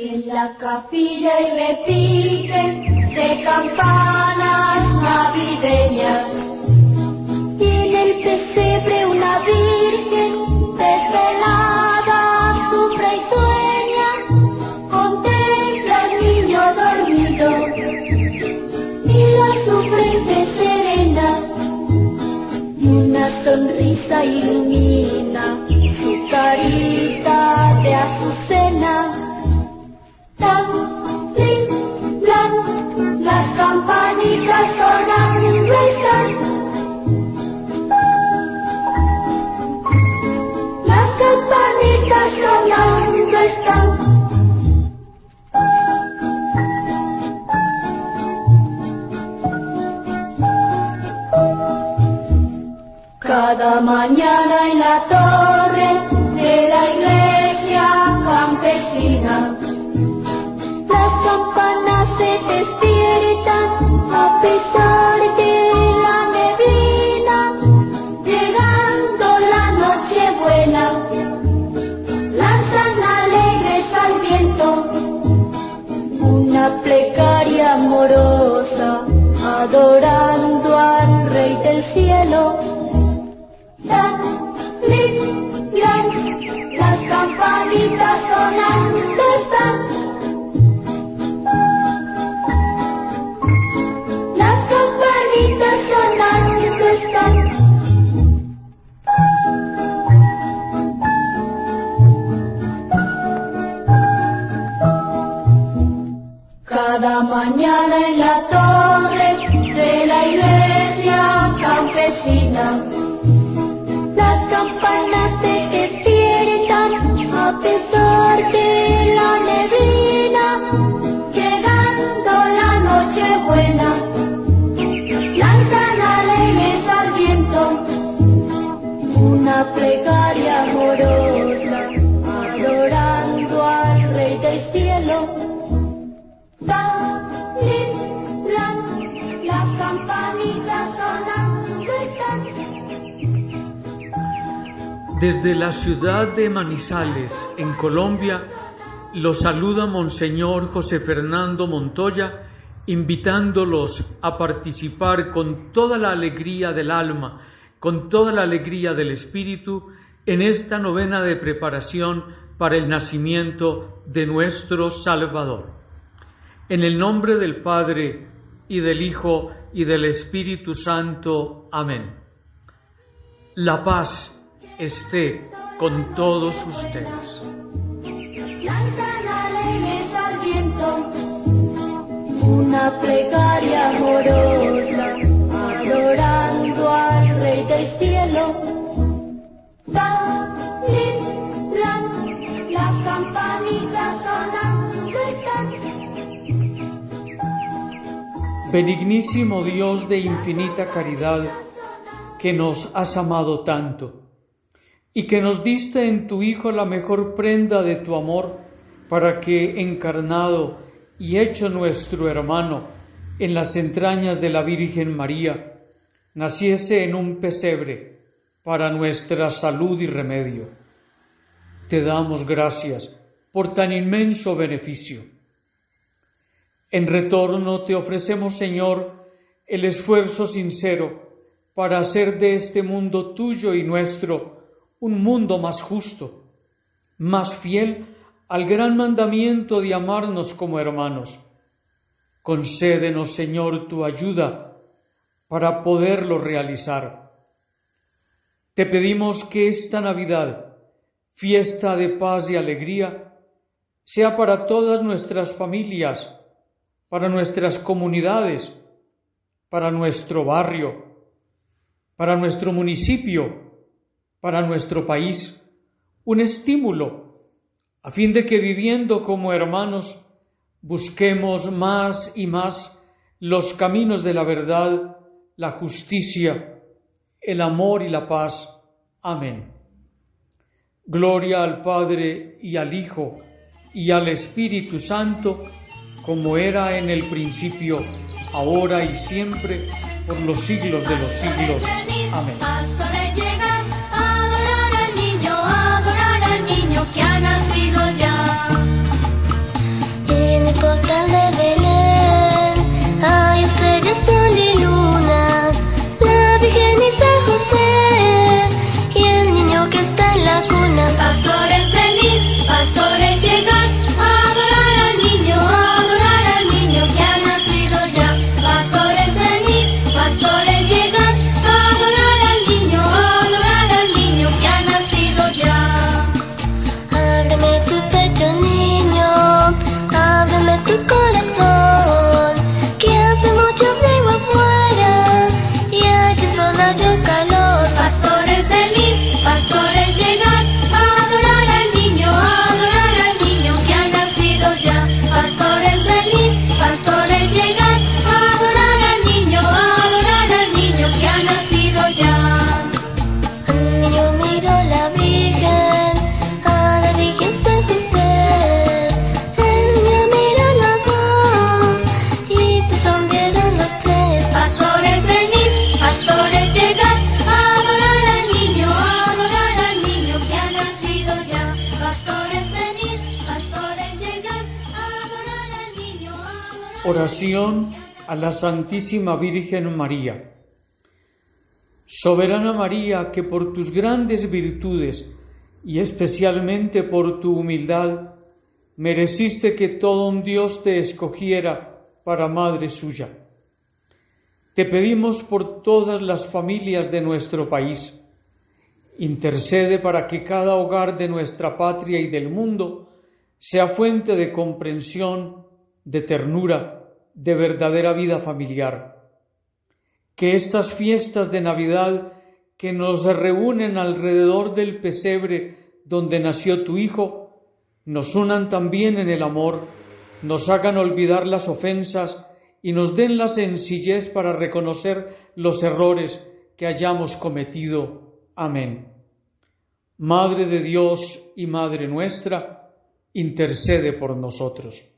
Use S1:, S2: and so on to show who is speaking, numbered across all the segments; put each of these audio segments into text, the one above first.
S1: En la capilla y repiquen de campanas Cada mañana
S2: Desde la ciudad de Manizales, en Colombia, los saluda Monseñor José Fernando Montoya, invitándolos a participar con toda la alegría del alma, con toda la alegría del espíritu, en esta novena de preparación para el nacimiento de nuestro Salvador. En el nombre del Padre, y del Hijo, y del Espíritu Santo. Amén. La paz esté con todos ustedes.
S1: Al viento una plegaria amorosa, adorando al Rey del Cielo. Tan, lin, blan, las campanitas sonando están.
S2: Benignísimo Dios de infinita caridad, que nos has amado tanto, y que nos diste en tu Hijo la mejor prenda de tu amor, para que, encarnado y hecho nuestro hermano en las entrañas de la Virgen María, naciese en un pesebre para nuestra salud y remedio. Te damos gracias por tan inmenso beneficio. En retorno te ofrecemos, Señor, el esfuerzo sincero para hacer de este mundo tuyo y nuestro un mundo más justo, más fiel al gran mandamiento de amarnos como hermanos. Concédenos, Señor, tu ayuda para poderlo realizar. Te pedimos que esta Navidad, fiesta de paz y alegría, sea para todas nuestras familias, para nuestras comunidades, para nuestro barrio, para nuestro municipio, para nuestro país, un estímulo a fin de que viviendo como hermanos busquemos más y más los caminos de la verdad, la justicia, el amor y la paz. Amén. Gloria al Padre y al Hijo y al Espíritu Santo, como era en el principio, ahora y siempre, por los siglos de los siglos. Amén.
S3: Oración a la Santísima Virgen María. Soberana María, que por tus grandes virtudes y especialmente por tu humildad, mereciste que todo un Dios te escogiera para madre suya. Te pedimos por todas las familias de nuestro país. Intercede para que cada hogar de nuestra patria y del mundo sea fuente de comprensión, de ternura, de verdadera vida familiar. Que estas fiestas de Navidad que nos reúnen alrededor del pesebre donde nació tu Hijo, nos unan también en el amor, nos hagan olvidar las ofensas y nos den la sencillez para reconocer los errores que hayamos cometido. Amén. Madre de Dios y Madre nuestra, intercede por nosotros.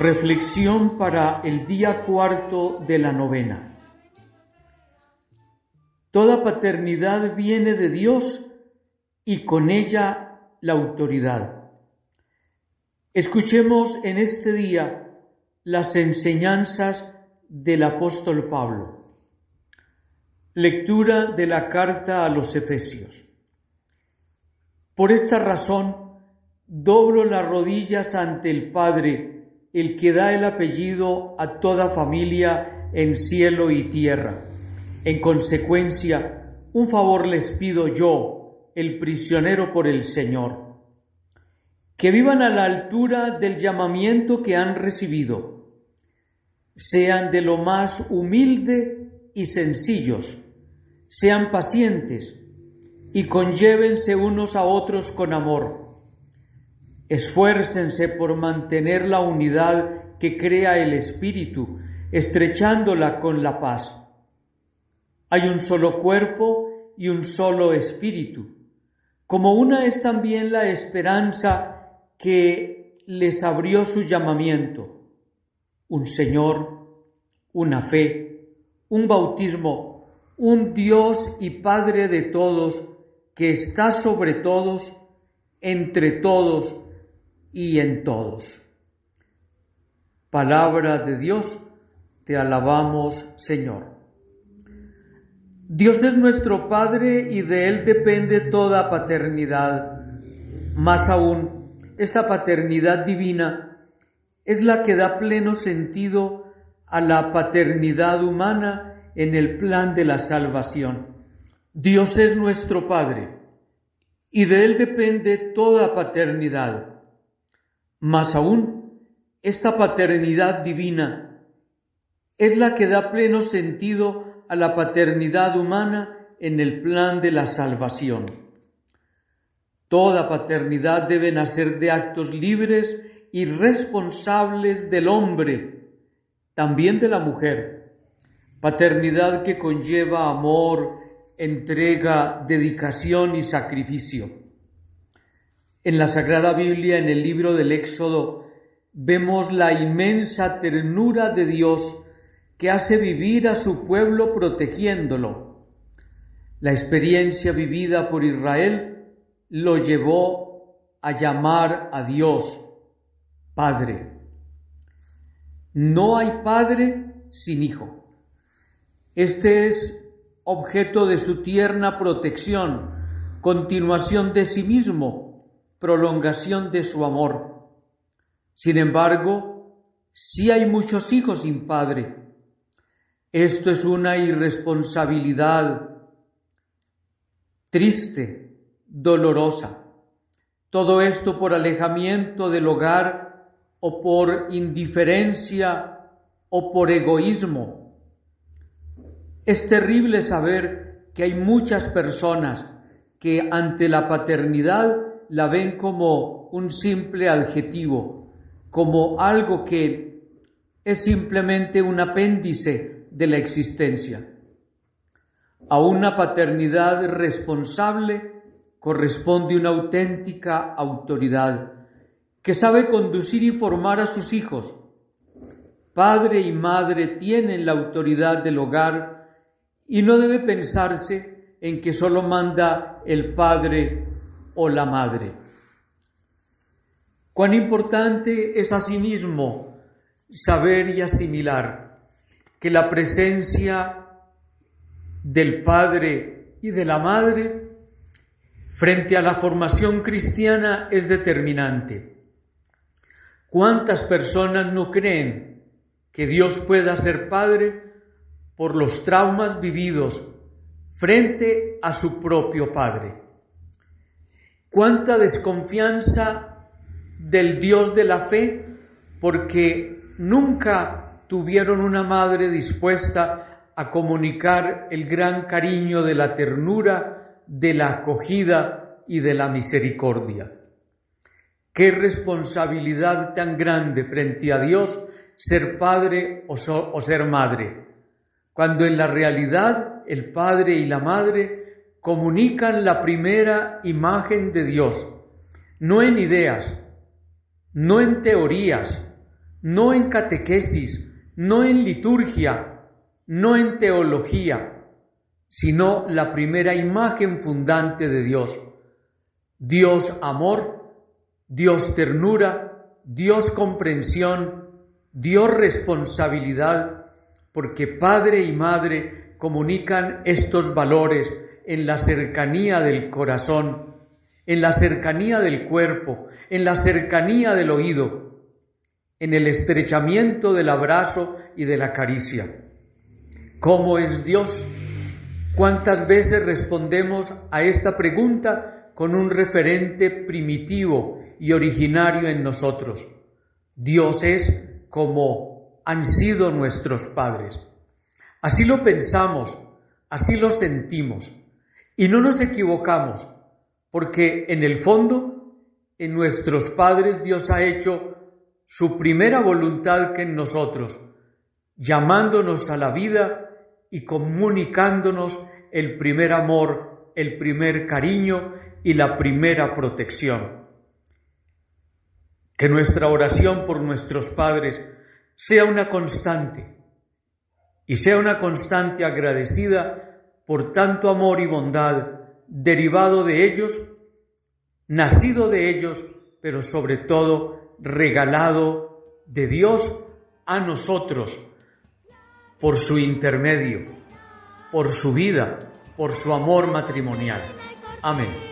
S3: Reflexión para el día cuarto de la novena. Toda paternidad viene de Dios y con ella la autoridad. Escuchemos en este día las enseñanzas del apóstol Pablo. Lectura de la carta a los Efesios. Por esta razón, doblo las rodillas ante el Padre, el que da el apellido a toda familia en cielo y tierra. En consecuencia, un favor les pido yo, el prisionero por el Señor, que vivan a la altura del llamamiento que han recibido, sean de lo más humilde y sencillos,
S2: sean pacientes y conllévense unos a otros con amor. Esfuércense por mantener la unidad que crea el Espíritu, estrechándola con la paz. Hay un solo cuerpo y un solo Espíritu. Como una es también la esperanza que les abrió su llamamiento. Un Señor, una fe, un bautismo, un Dios y Padre de todos, que está sobre todos, entre todos y en todos. Palabra de Dios, te alabamos, Señor. Dios es nuestro Padre y de Él depende toda paternidad. Más aún, esta paternidad divina es la que da pleno sentido a la paternidad humana en el plan de la salvación. Dios es nuestro Padre y de Él depende toda paternidad. Más aún, esta paternidad divina es la que da pleno sentido a la paternidad humana en el plan de la salvación. Toda paternidad debe nacer de actos libres y responsables del hombre, también de la mujer. Paternidad que conlleva amor, entrega, dedicación y sacrificio. En la Sagrada Biblia, en el libro del Éxodo, vemos la inmensa ternura de Dios que hace vivir a su pueblo protegiéndolo. La experiencia vivida por Israel lo llevó a llamar a Dios Padre. No hay Padre sin Hijo. Este es objeto de su tierna protección, continuación de sí mismo, prolongación de su amor. Sin embargo, sí hay muchos hijos sin Padre esto es una irresponsabilidad triste, dolorosa. Todo esto por alejamiento del hogar o por indiferencia o por egoísmo. Es terrible saber que hay muchas personas que ante la paternidad la ven como un simple adjetivo, como algo que es simplemente un apéndice de la existencia. A una paternidad responsable corresponde una auténtica autoridad que sabe conducir y formar a sus hijos. Padre y madre tienen la autoridad del hogar y no debe pensarse en que solo manda el padre o la madre. Cuán importante es asimismo saber y asimilar que la presencia del Padre y de la Madre frente a la formación cristiana es determinante. ¿Cuántas personas no creen que Dios pueda ser Padre por los traumas vividos frente a su propio Padre? ¿Cuánta desconfianza del Dios de la fe porque nunca tuvieron una madre dispuesta a comunicar el gran cariño de la ternura, de la acogida y de la misericordia. Qué responsabilidad tan grande frente a Dios ser padre o, o ser madre, cuando en la realidad el padre y la madre comunican la primera imagen de Dios, no en ideas, no en teorías, no en catequesis, no en liturgia, no en teología, sino la primera imagen fundante de Dios. Dios amor, Dios ternura, Dios comprensión, Dios responsabilidad, porque padre y madre comunican estos valores en la cercanía del corazón, en la cercanía del cuerpo, en la cercanía del oído, en el estrechamiento del abrazo y de la caricia. ¿Cómo es Dios? ¿Cuántas veces respondemos a esta pregunta con un referente primitivo y originario en nosotros? Dios es como han sido nuestros padres. Así lo pensamos, así lo sentimos y no nos equivocamos, porque en el fondo, en nuestros padres Dios ha hecho su primera voluntad que en nosotros, llamándonos a la vida y comunicándonos el primer amor, el primer cariño y la primera protección. Que nuestra oración por nuestros padres sea una constante y sea una constante agradecida por tanto amor y bondad derivado de ellos, nacido de ellos, pero sobre todo regalado de Dios a nosotros por su intermedio, por su vida, por su amor matrimonial. Amén.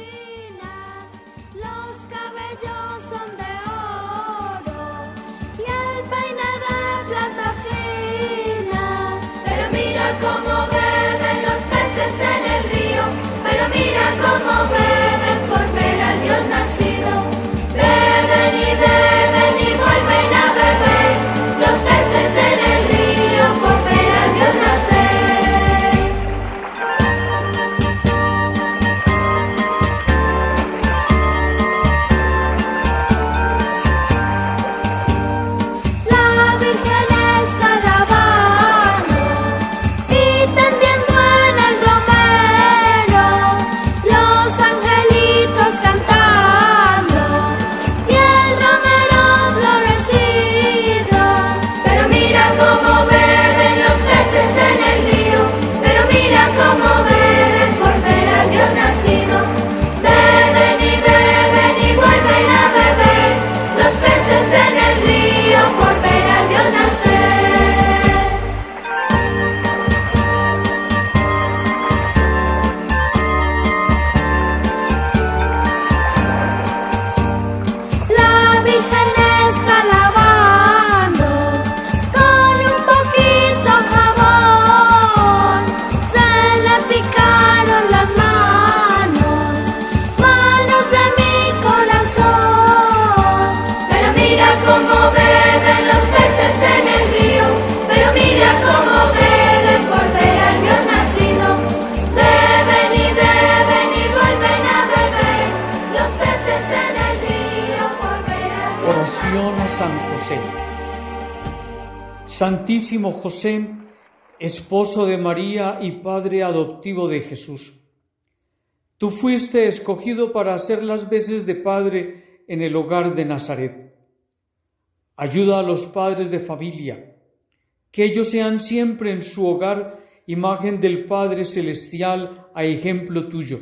S2: Oración a San José. Santísimo José, esposo de María y padre adoptivo de Jesús. Tú fuiste escogido para hacer las veces de padre en el hogar de Nazaret. Ayuda a los padres de familia, que ellos sean siempre en su hogar imagen del Padre Celestial a ejemplo tuyo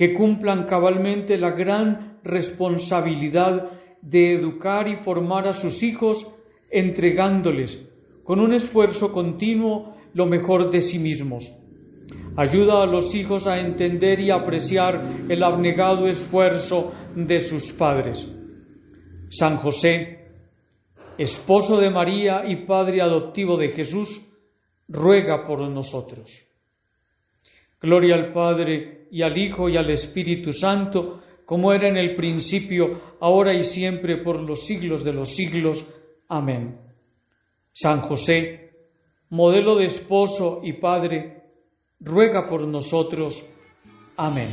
S2: que cumplan cabalmente la gran responsabilidad de educar y formar a sus hijos entregándoles con un esfuerzo continuo lo mejor de sí mismos. Ayuda a los hijos a entender y apreciar el abnegado esfuerzo de sus padres. San José, esposo de María y padre adoptivo de Jesús, ruega por nosotros. Gloria al Padre y al Hijo y al Espíritu Santo, como era en el principio, ahora y siempre, por los siglos de los siglos. Amén. San José, modelo de esposo y padre, ruega por nosotros. Amén.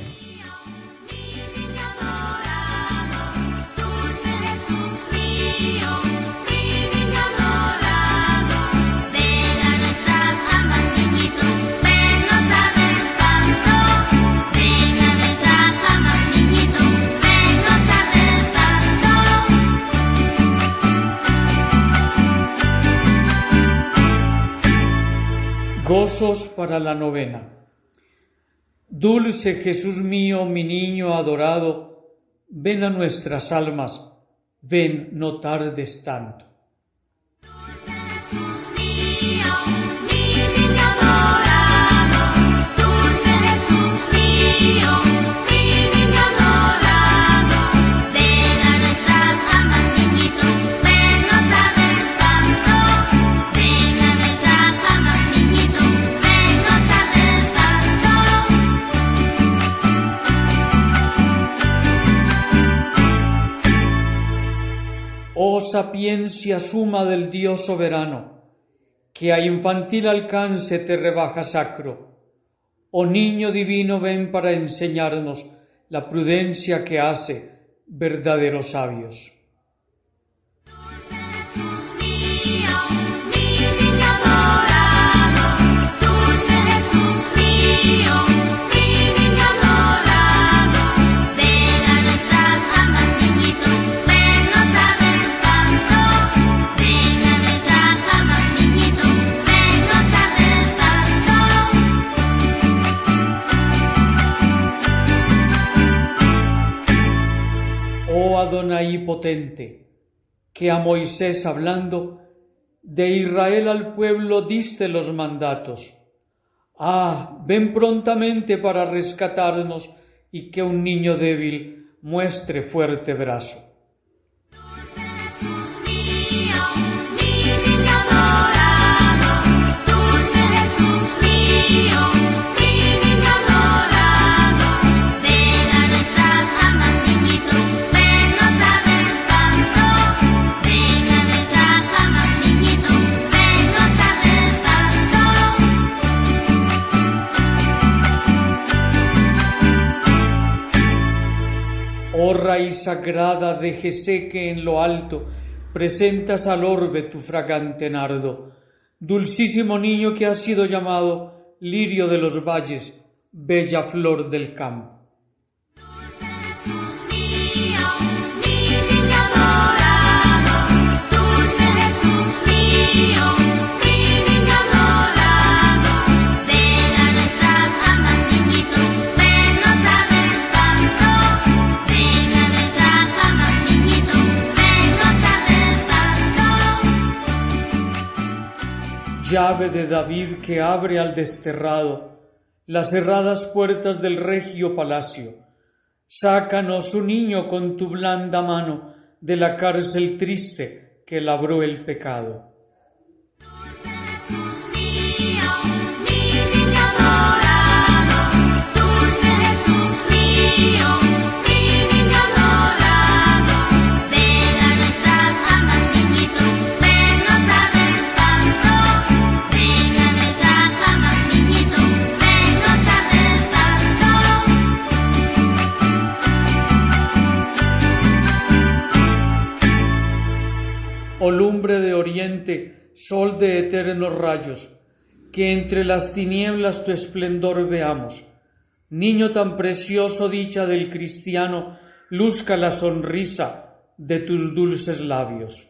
S2: Gozos para la novena. Dulce Jesús mío, mi niño adorado, ven a nuestras almas, ven, no tardes tanto.
S3: Jesús mío, mi niño adorado, dulce Jesús mío,
S2: sapiencia suma del Dios soberano, que a infantil alcance te rebaja sacro, Oh niño divino, ven para enseñarnos la prudencia que hace verdaderos sabios. Adonai potente, que a Moisés hablando, de Israel al pueblo diste los mandatos. Ah, ven prontamente para rescatarnos y que un niño débil muestre fuerte brazo. Raíz sagrada de Jesé que en lo alto presentas al orbe tu fragante nardo, dulcísimo niño que has sido llamado lirio de los valles, bella flor del campo. De David que abre al desterrado las cerradas puertas del regio palacio. Sácanos un niño con tu blanda mano de la cárcel triste que labró el pecado. De oriente, sol de eternos rayos, que entre las tinieblas tu esplendor veamos. Niño tan precioso, dicha del cristiano, luzca la sonrisa de tus dulces labios.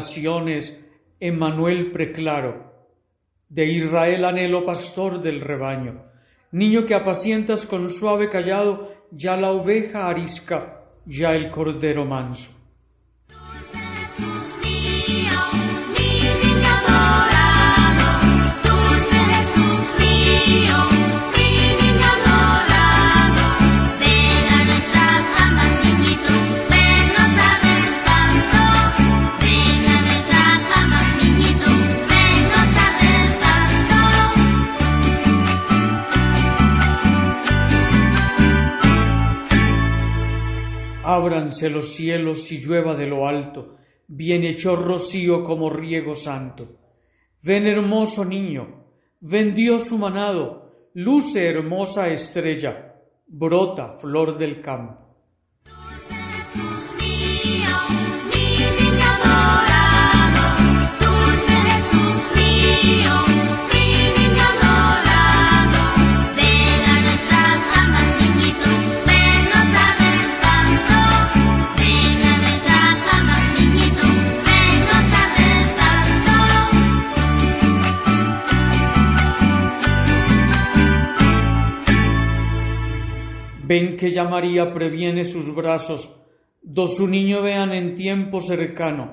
S2: Naciones, Emmanuel preclaro, de Israel anhelo pastor del rebaño, niño que apacientas con suave callado ya la oveja arisca, ya el cordero manso. Ábranse los cielos y llueva de lo alto, bienhechor rocío como riego santo. Ven hermoso niño, ven Dios humanado, luce hermosa estrella, brota flor del campo.
S3: Mío, mi niño adorado, dulce Jesús mío, Ven
S2: que ya María previene sus brazos, do su niño vean en tiempo cercano.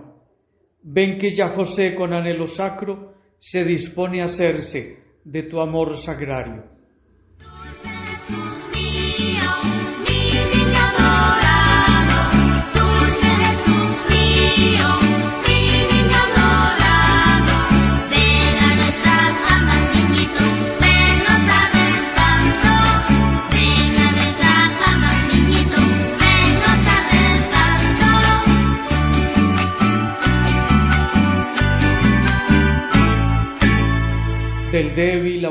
S2: Ven que ya José con anhelo sacro se dispone a hacerse de tu amor sagrario.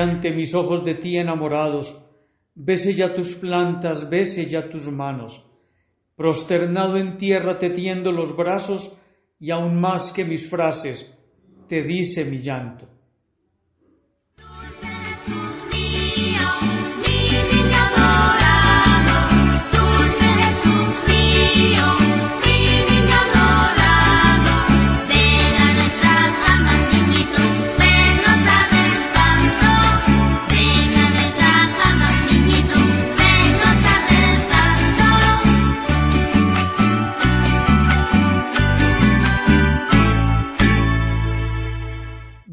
S2: ante mis ojos de ti enamorados, bese ya tus plantas, bese ya tus manos, prosternado en tierra te tiendo los brazos y aún más que mis frases, te dice mi llanto.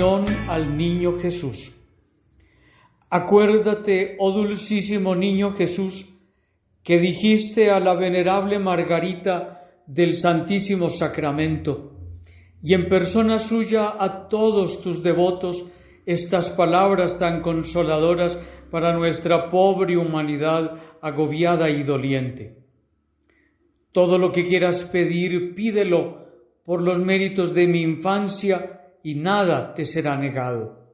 S2: Al Niño Jesús. Acuérdate, oh dulcísimo Niño Jesús, que dijiste a la venerable Margarita del Santísimo Sacramento, y en persona suya a todos tus devotos estas palabras tan consoladoras para nuestra pobre humanidad agobiada y doliente. Todo lo que quieras pedir, pídelo por los méritos de mi infancia y nada te será negado.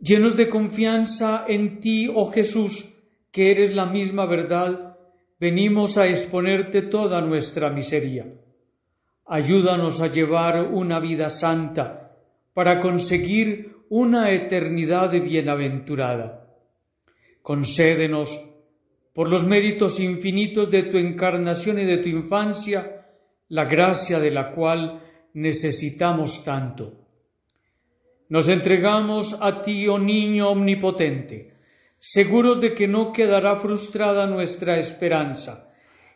S2: Llenos de confianza en ti, oh Jesús, que eres la misma verdad, venimos a exponerte toda nuestra miseria. Ayúdanos a llevar una vida santa para conseguir una eternidad bienaventurada. Concédenos, por los méritos infinitos de tu encarnación y de tu infancia, la gracia de la cual necesitamos tanto. Nos entregamos a ti, oh niño omnipotente, seguros de que no quedará frustrada nuestra esperanza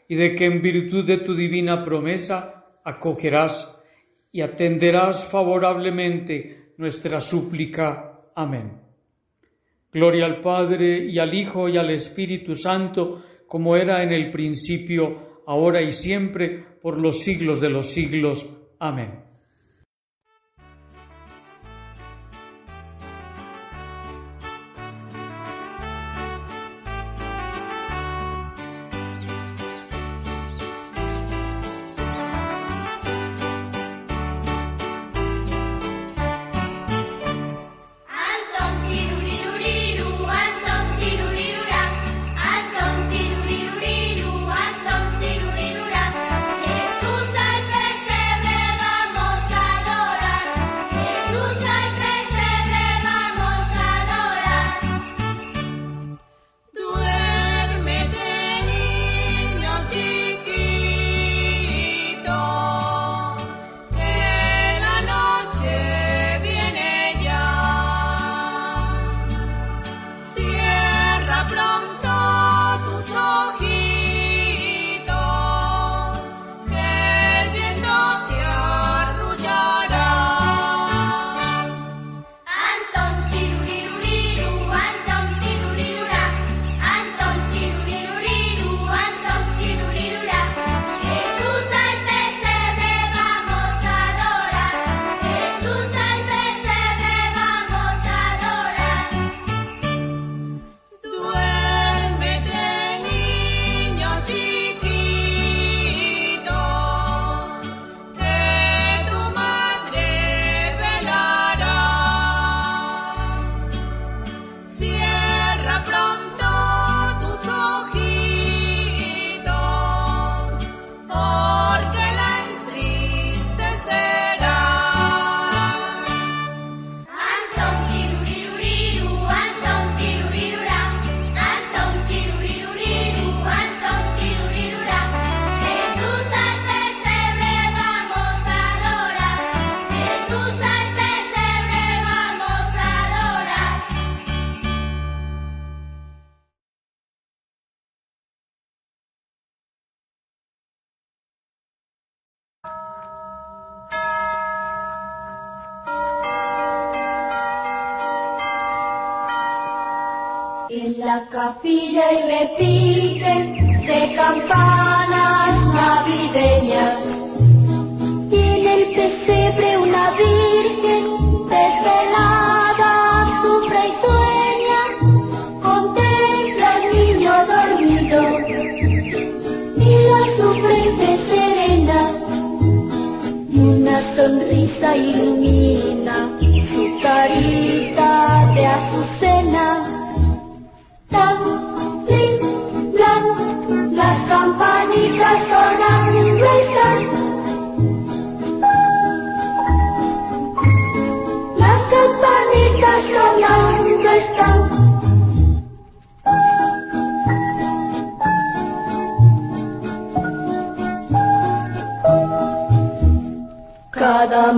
S2: y de que en virtud de tu divina promesa acogerás y atenderás favorablemente nuestra súplica. Amén. Gloria al Padre y al Hijo y al Espíritu Santo, como era en el principio, ahora y siempre, por los siglos de los siglos. Amén.
S1: En la capilla y repique de campanas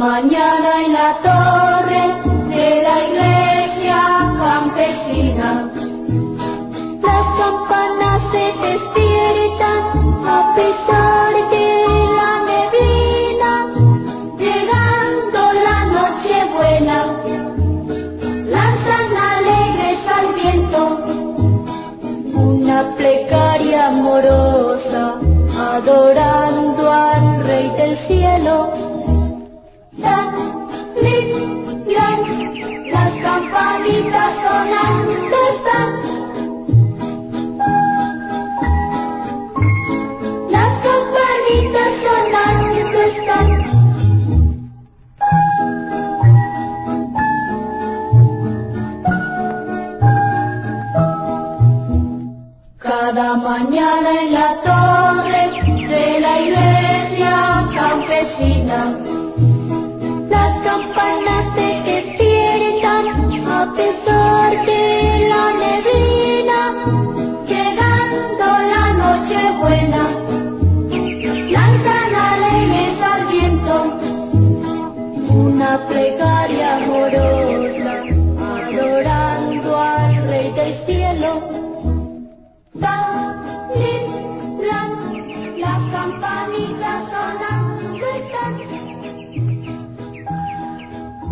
S1: Cada mañana en la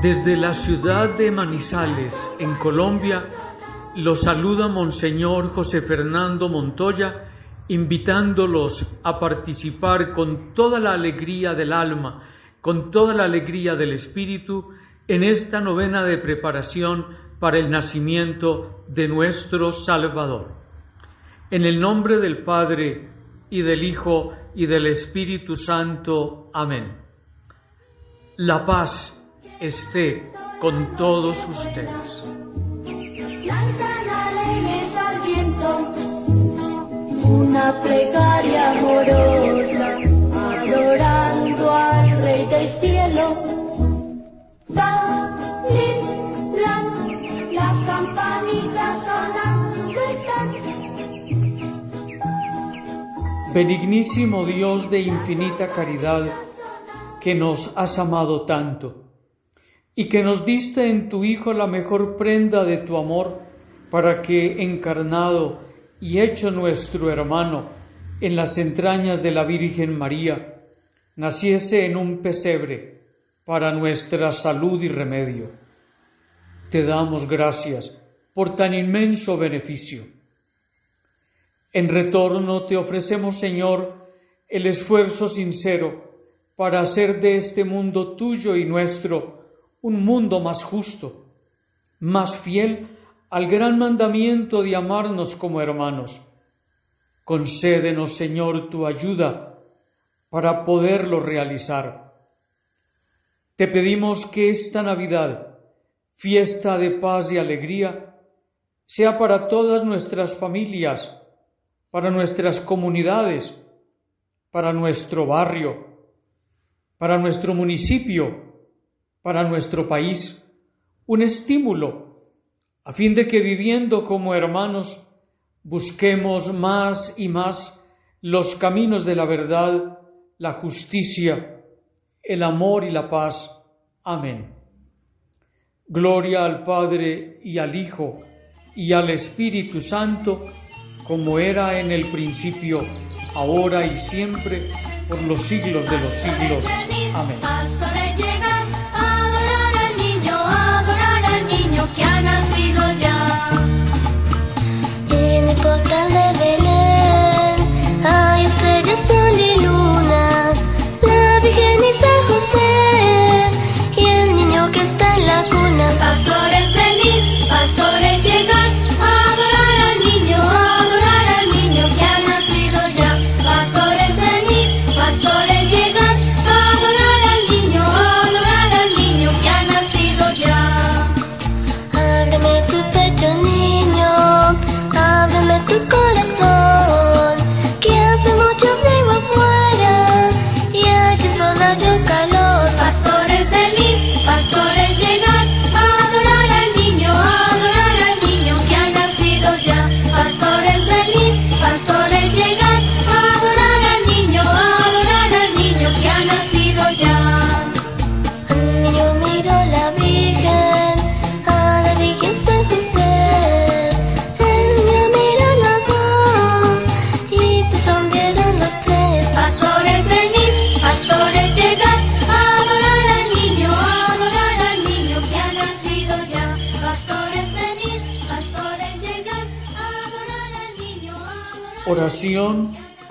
S2: Desde la ciudad de Manizales, en Colombia, lo saluda Monseñor José Fernando Montoya, invitándolos a participar con toda la alegría del alma, con toda la alegría del espíritu, en esta novena de preparación para el nacimiento de nuestro Salvador. En el nombre del Padre, y del Hijo, y del Espíritu Santo. Amén. La paz esté con todos ustedes.
S1: Una plegaria amorosa, adorando al Rey del Cielo. Tan, lin, las campanitas sonando están.
S2: Benignísimo Dios de infinita caridad, que nos has amado tanto, y que nos diste en tu Hijo la mejor prenda de tu amor, para que, encarnado y hecho nuestro hermano en las entrañas de la Virgen María, naciese en un pesebre para nuestra salud y remedio. Te damos gracias por tan inmenso beneficio. En retorno te ofrecemos, Señor, el esfuerzo sincero para hacer de este mundo tuyo y nuestro un mundo más justo, más fiel al gran mandamiento de amarnos como hermanos. Concédenos, Señor, tu ayuda para poderlo realizar. Te pedimos que esta Navidad, fiesta de paz y alegría, sea para todas nuestras familias, para nuestras comunidades, para nuestro barrio, para nuestro municipio, para nuestro país, un estímulo a fin de que viviendo como hermanos busquemos más y más los caminos de la verdad, la justicia, el amor y la paz. Amén. Gloria al Padre y al Hijo y al Espíritu Santo, como era en el principio, ahora y siempre, por los siglos de los siglos. Amén.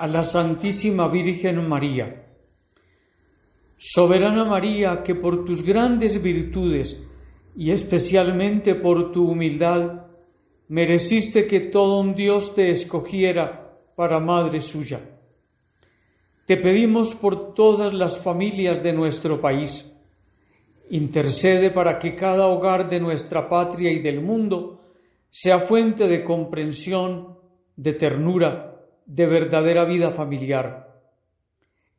S1: A
S2: la Santísima Virgen María. Soberana María, que por tus grandes virtudes y especialmente por tu humildad, mereciste que todo un Dios te escogiera para madre suya. Te pedimos por todas las familias de nuestro país. Intercede para que cada hogar de nuestra patria y del mundo sea fuente de comprensión, de ternura, de verdadera vida familiar.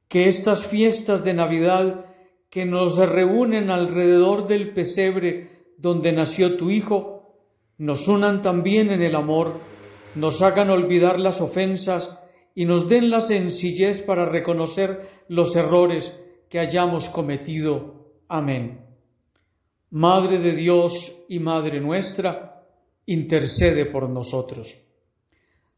S2: Que estas fiestas de Navidad que nos reúnen alrededor del pesebre donde nació tu Hijo, nos unan también en el amor, nos hagan olvidar las ofensas y nos den la sencillez para reconocer los errores que hayamos cometido. Amén. Madre de Dios y Madre nuestra, intercede por nosotros.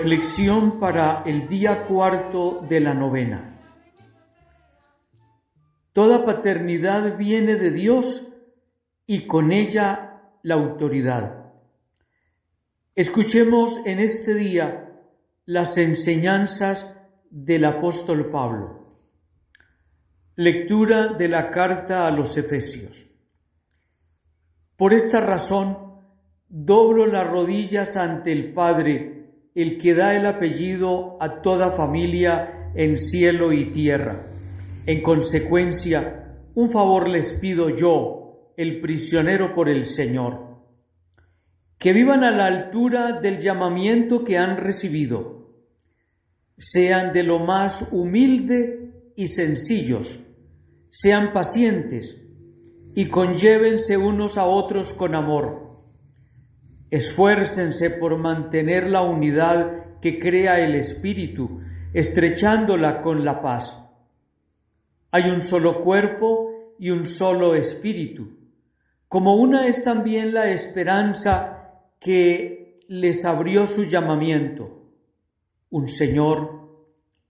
S2: Reflexión para el día cuarto de la novena. Toda paternidad viene de Dios y con ella la autoridad. Escuchemos en este día las enseñanzas del apóstol Pablo. Lectura de la carta a los Efesios. Por esta razón, doblo las rodillas ante el Padre, el que da el apellido a toda familia en cielo y tierra. En consecuencia, un favor les pido yo, el prisionero por el Señor, que vivan a la altura del llamamiento que han recibido, sean de lo más humilde y sencillos, sean pacientes y conllévense unos a otros con amor. Esfuércense por mantener la unidad que crea el Espíritu, estrechándola con la paz. Hay un solo cuerpo y un solo Espíritu. Como una es también la esperanza que les abrió su llamamiento. Un Señor,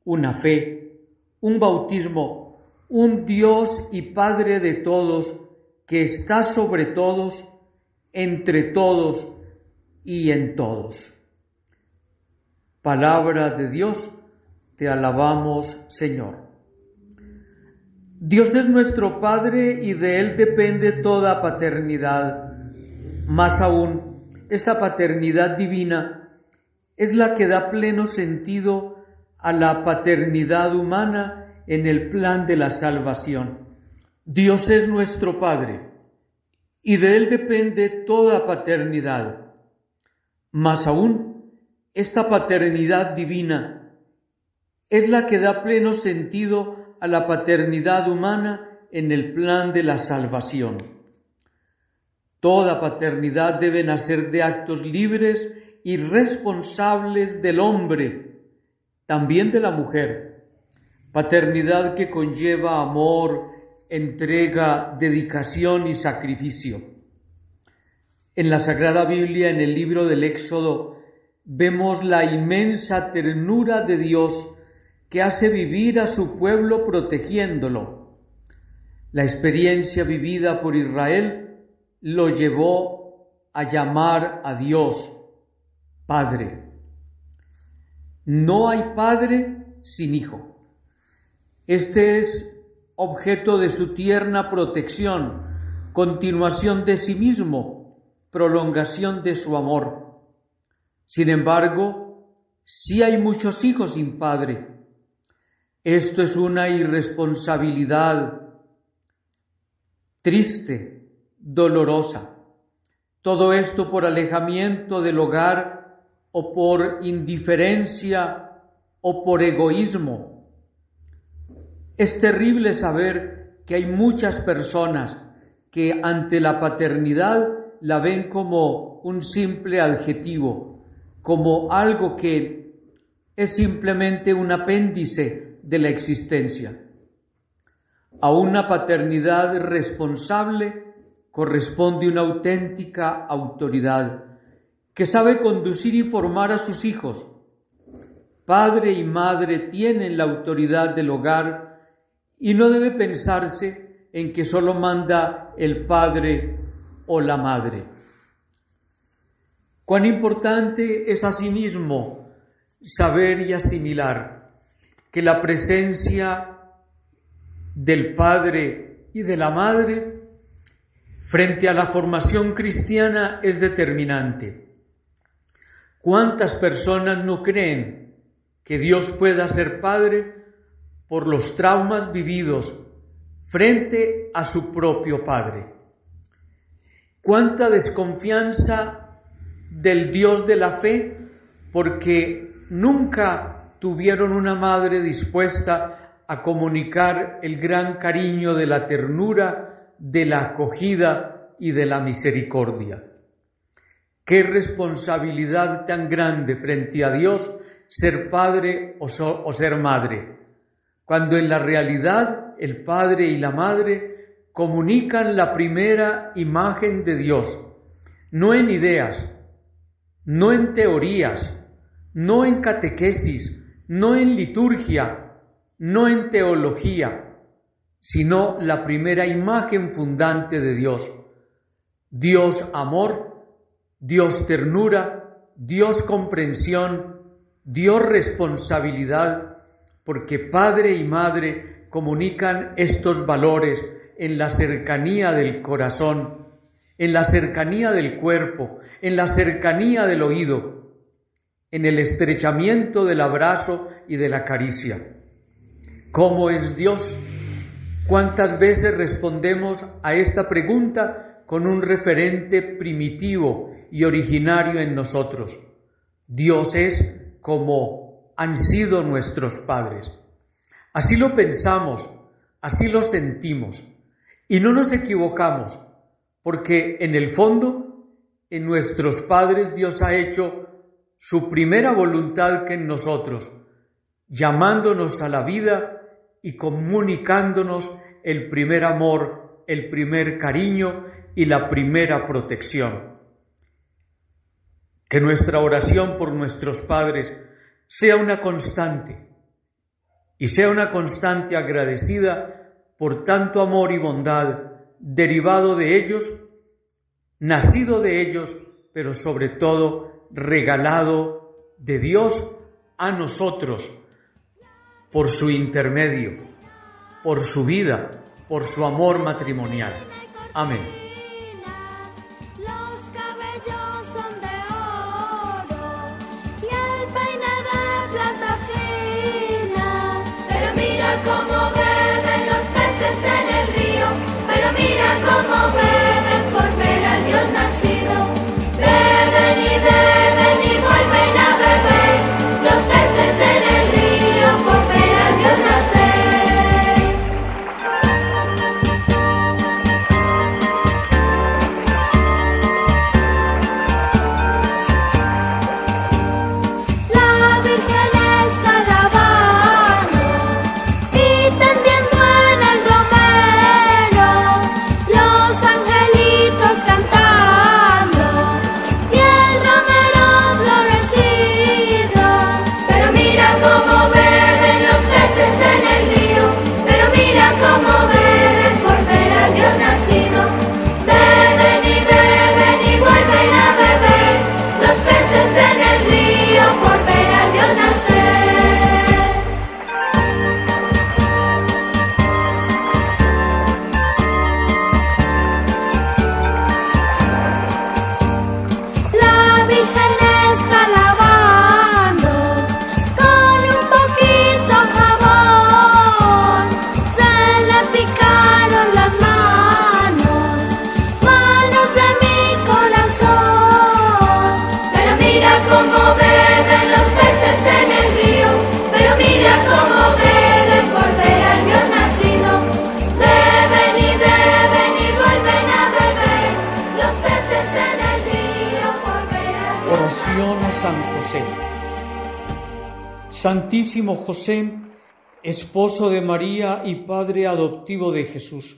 S2: una fe, un bautismo, un Dios y Padre de todos, que está sobre todos, entre todos y en todos. Palabra de Dios, Te alabamos, Señor. Dios es nuestro Padre y de Él depende toda paternidad. Más aún, esta paternidad divina es la que da pleno sentido a la paternidad humana en el plan de la salvación. Dios es nuestro Padre y de Él depende toda paternidad. Más aún, esta paternidad divina es la que da pleno sentido a la paternidad humana en el plan de la salvación. Toda paternidad debe nacer de actos libres y responsables del hombre, también de la mujer. Paternidad que conlleva amor, entrega, dedicación y sacrificio. En la Sagrada Biblia, en el libro del Éxodo, vemos la inmensa ternura de Dios que hace vivir a su pueblo protegiéndolo. La experiencia vivida por Israel lo llevó a llamar a Dios Padre. No hay Padre sin Hijo. Este es objeto de su tierna protección, continuación de sí mismo, prolongación de su amor. Sin embargo, sí hay muchos hijos sin Padre esto es una irresponsabilidad triste, dolorosa. Todo esto por alejamiento del hogar o por indiferencia o por egoísmo. Es terrible saber que hay muchas personas que ante la paternidad la ven como un simple adjetivo, como algo que es simplemente un apéndice de la existencia. A una paternidad responsable corresponde una auténtica autoridad que sabe conducir y formar a sus hijos. Padre y madre tienen la autoridad del hogar y no debe pensarse en que solo manda el padre o la madre. Cuán importante es asimismo saber y asimilar que la presencia del Padre y de la Madre frente a la formación cristiana es determinante. ¿Cuántas personas no creen que Dios pueda ser Padre por los traumas vividos frente a su propio Padre? ¿Cuánta desconfianza del Dios de la fe porque nunca tuvieron una madre dispuesta a comunicar el gran cariño de la ternura, de la acogida y de la misericordia. Qué responsabilidad tan grande frente a Dios ser padre o, o ser madre, cuando en la realidad el padre y la madre comunican la primera imagen de Dios, no en ideas, no en teorías, no en catequesis, no en liturgia, no en teología, sino la primera imagen fundante de Dios. Dios amor, Dios ternura, Dios comprensión, Dios responsabilidad, porque padre y madre comunican estos valores en la cercanía del corazón, en la cercanía del cuerpo, en la cercanía del oído, en el estrechamiento del abrazo y de la caricia. ¿Cómo es Dios? ¿Cuántas veces respondemos a esta pregunta con un referente primitivo y originario en nosotros? Dios es como han sido nuestros padres. Así lo pensamos, así lo sentimos y no nos equivocamos, porque en el fondo, en nuestros padres Dios ha hecho su primera voluntad que en nosotros, llamándonos a la vida y comunicándonos el primer amor, el primer cariño y la primera protección. Que nuestra oración por nuestros padres sea una constante y sea una constante agradecida por tanto amor y bondad derivado de ellos, nacido de ellos, pero sobre todo regalado de Dios a nosotros por su intermedio, por su vida, por su amor matrimonial. Amén. Oración San José. Santísimo José, esposo de María y padre adoptivo de Jesús.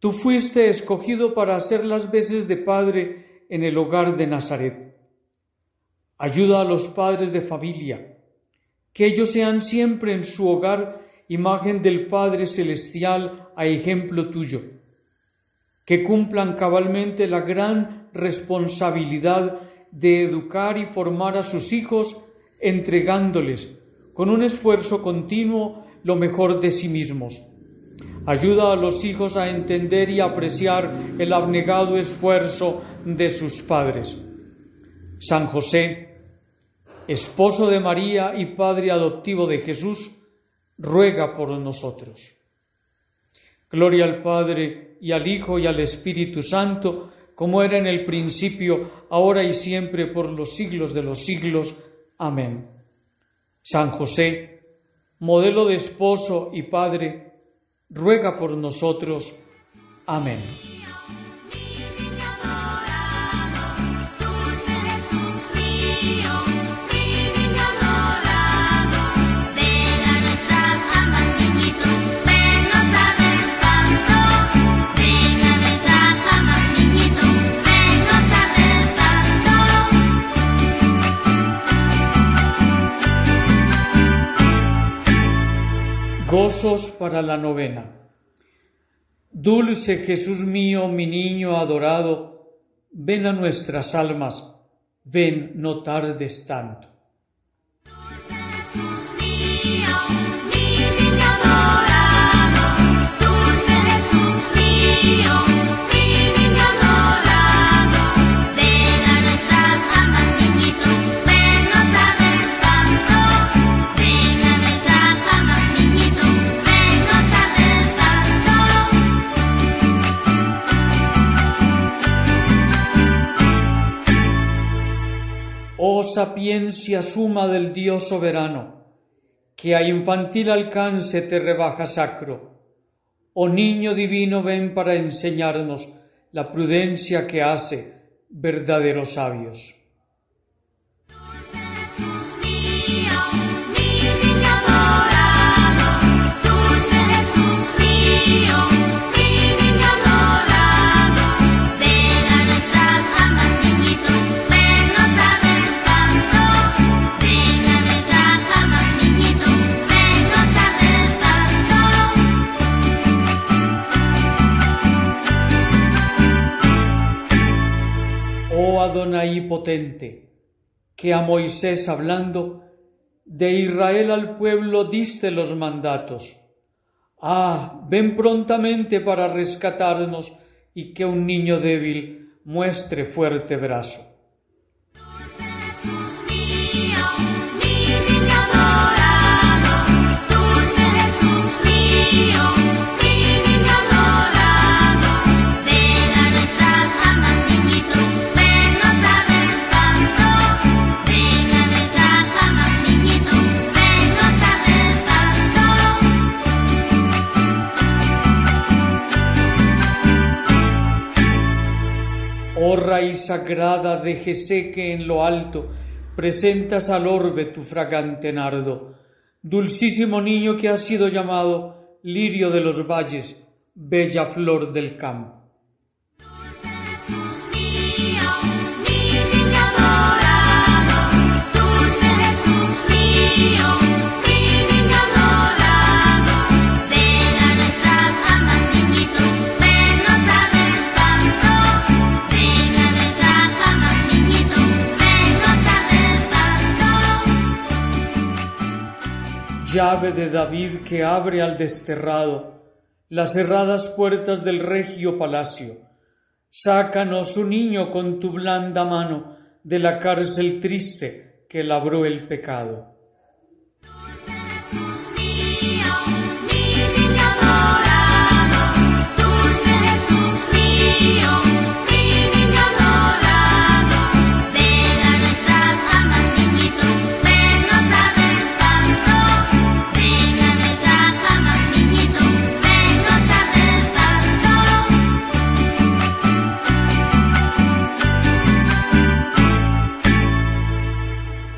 S2: Tú fuiste escogido para hacer las veces de padre en el hogar de Nazaret. Ayuda a los padres de familia, que ellos sean siempre en su hogar imagen del Padre Celestial a ejemplo tuyo que cumplan cabalmente la gran responsabilidad de educar y formar a sus hijos entregándoles con un esfuerzo continuo lo mejor de sí mismos. Ayuda a los hijos a entender y apreciar el abnegado esfuerzo de sus padres. San José, esposo de María y padre adoptivo de Jesús, ruega por nosotros. Gloria al Padre y al Hijo y al Espíritu Santo, como era en el principio, ahora y siempre, por los siglos de los siglos. Amén. San José, modelo de esposo y padre, ruega por nosotros. Amén. Gozos para la novena. Dulce Jesús mío, mi niño adorado, ven a nuestras almas, ven, no tardes tanto.
S3: Jesús mío, mi dulce Jesús mío,
S2: sapiencia suma del Dios soberano, que a infantil alcance te rebaja sacro. Oh niño divino, ven para enseñarnos la prudencia que hace verdaderos sabios.
S3: Mío,
S2: Oh Adonai potente, que a Moisés hablando De Israel al pueblo diste los mandatos. Ah, ven prontamente para rescatarnos y que un niño débil muestre fuerte brazo.
S3: Jesús mío,
S2: raíz sagrada de Jesé que en lo alto presentas al orbe tu fragante nardo, dulcísimo niño que has sido llamado lirio de los valles, bella flor del campo. Llave de David que abre al desterrado las cerradas puertas del regio palacio. Sácanos un niño con tu blanda mano de la cárcel triste que labró el pecado.
S3: Jesús mío,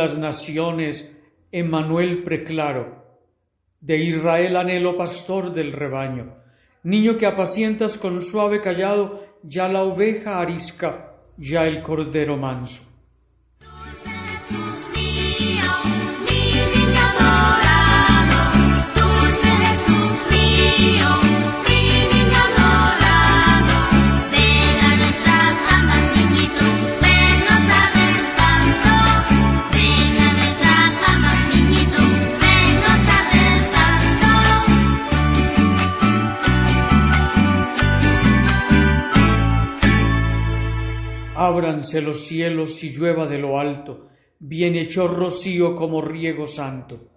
S2: Las naciones, Emmanuel preclaro, de Israel anhelo pastor del rebaño, niño que apacientas con suave callado, ya la oveja arisca, ya el cordero manso. Ábranse los cielos y llueva de lo alto, bienhechor rocío como riego santo.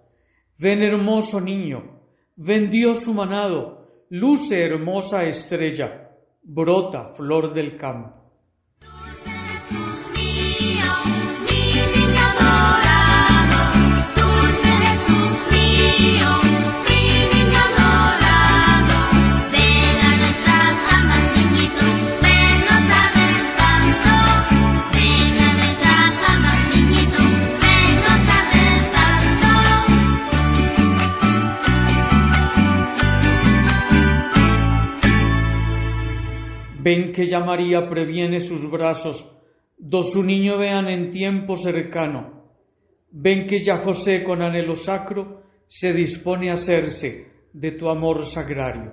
S2: Ven hermoso niño, ven Dios humanado, luce hermosa estrella, brota flor del campo.
S3: Mío, mi niño adorado, dulce Jesús mío, Ven
S2: que ya María previene sus brazos, do su niño vean en tiempo cercano. Ven que ya José con anhelo sacro se dispone a hacerse de tu amor sagrario.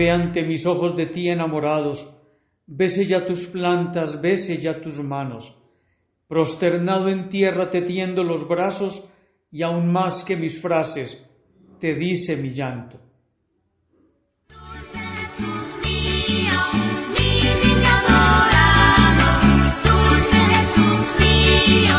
S2: Ve ante mis ojos de ti enamorados, bese ya tus plantas, bese ya tus manos. Prosternado en tierra te tiendo los brazos y aún más que mis frases, te dice mi llanto.
S3: Adorado, dulce Jesús mío,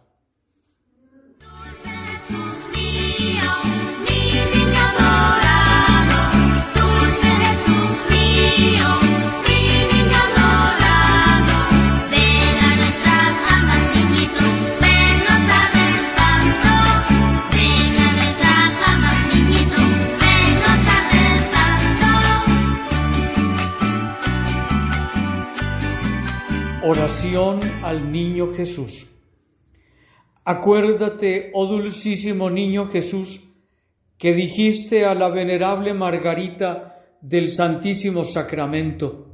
S2: Al Niño Jesús. Acuérdate, oh dulcísimo Niño Jesús, que dijiste a la venerable Margarita del Santísimo Sacramento,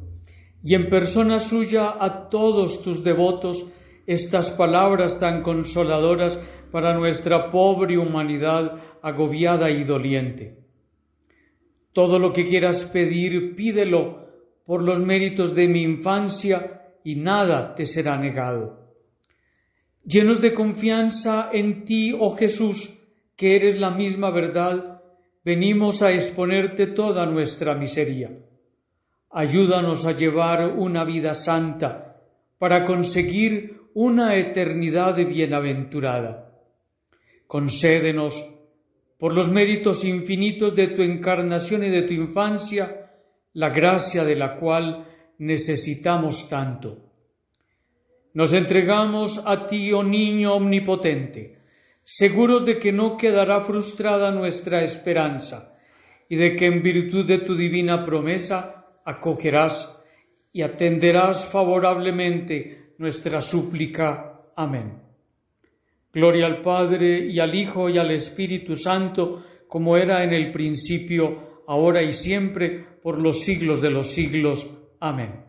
S2: y en persona suya a todos tus devotos estas palabras tan consoladoras para nuestra pobre humanidad agobiada y doliente. Todo lo que quieras pedir, pídelo por los méritos de mi infancia y nada te será negado. Llenos de confianza en ti, oh Jesús, que eres la misma verdad, venimos a exponerte toda nuestra miseria. Ayúdanos a llevar una vida santa para conseguir una eternidad bienaventurada. Concédenos, por los méritos infinitos de tu encarnación y de tu infancia, la gracia de la cual necesitamos tanto. Nos entregamos a ti, oh niño omnipotente, seguros de que no quedará frustrada nuestra esperanza y de que en virtud de tu divina promesa acogerás y atenderás favorablemente nuestra súplica. Amén. Gloria al Padre y al Hijo y al Espíritu Santo, como era en el principio, ahora y siempre, por los siglos de los siglos. Amén.